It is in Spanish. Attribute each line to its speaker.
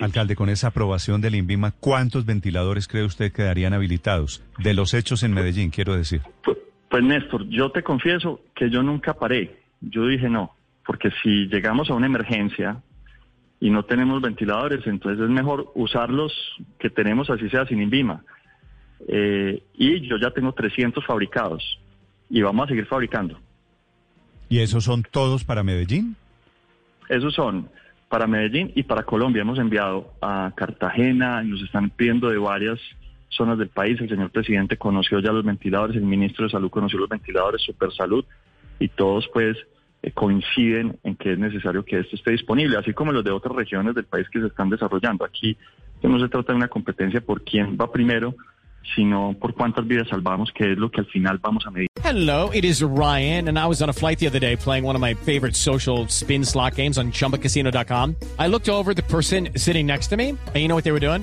Speaker 1: Alcalde, con esa aprobación del INVIMA, ¿cuántos ventiladores cree usted quedarían habilitados? De los hechos en Medellín, quiero decir.
Speaker 2: Pues, pues Néstor, yo te confieso que yo nunca paré. Yo dije no, porque si llegamos a una emergencia y no tenemos ventiladores, entonces es mejor usar los que tenemos, así sea sin INVIMA. Eh, y yo ya tengo 300 fabricados y vamos a seguir fabricando.
Speaker 1: ¿Y esos son todos para Medellín?
Speaker 2: Esos son para Medellín y para Colombia. Hemos enviado a Cartagena, nos están pidiendo de varias zonas del país. El señor presidente conoció ya los ventiladores, el ministro de Salud conoció los ventiladores, Super Salud, y todos pues eh, coinciden en que es necesario que esto esté disponible, así como los de otras regiones del país que se están desarrollando. Aquí no se trata de una competencia por quién va primero, sino por cuántas vidas salvamos, que es lo que al final vamos a medir.
Speaker 3: Hello, it is Ryan, and I was on a flight the other day playing one of my favorite social spin slot games on chumbacasino.com. I looked over the person sitting next to me, and you know what they were doing?